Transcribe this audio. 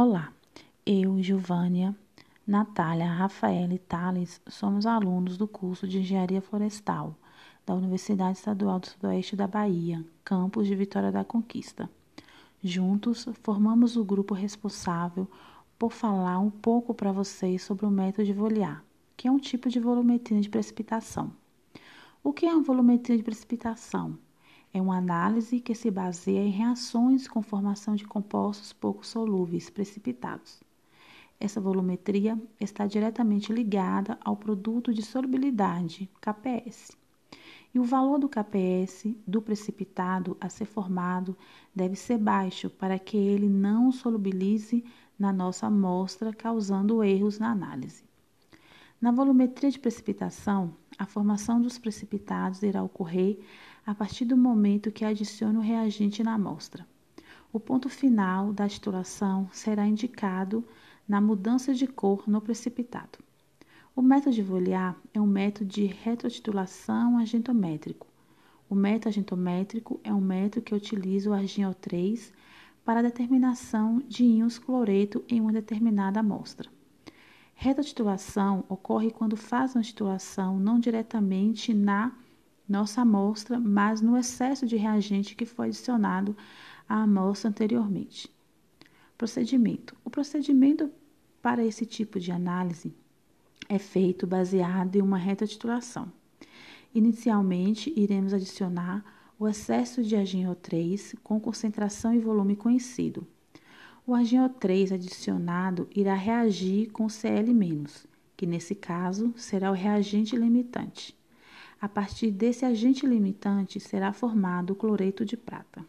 Olá, eu, Gilvânia, Natália, Rafaela e Thales somos alunos do curso de Engenharia Florestal da Universidade Estadual do Sudoeste da Bahia, campus de Vitória da Conquista. Juntos, formamos o grupo responsável por falar um pouco para vocês sobre o método de Voliar, que é um tipo de volumetria de precipitação. O que é uma volumetria de precipitação? É uma análise que se baseia em reações com formação de compostos pouco solúveis precipitados. Essa volumetria está diretamente ligada ao produto de solubilidade, KPS. E o valor do KPS do precipitado a ser formado deve ser baixo para que ele não solubilize na nossa amostra, causando erros na análise. Na volumetria de precipitação, a formação dos precipitados irá ocorrer a partir do momento que adicione o reagente na amostra. O ponto final da titulação será indicado na mudança de cor no precipitado. O método de Voliar é um método de retrotitulação agentométrico. O método agentométrico é um método que utiliza o arginol 3 para a determinação de íons cloreto em uma determinada amostra. Retrotitulação ocorre quando faz uma titulação não diretamente na nossa amostra, mas no excesso de reagente que foi adicionado à amostra anteriormente. Procedimento: O procedimento para esse tipo de análise é feito baseado em uma reta titulação. Inicialmente, iremos adicionar o excesso de agente 3 com concentração e volume conhecido. O agente 3 adicionado irá reagir com Cl-, que nesse caso será o reagente limitante. A partir desse agente limitante será formado o cloreto de prata.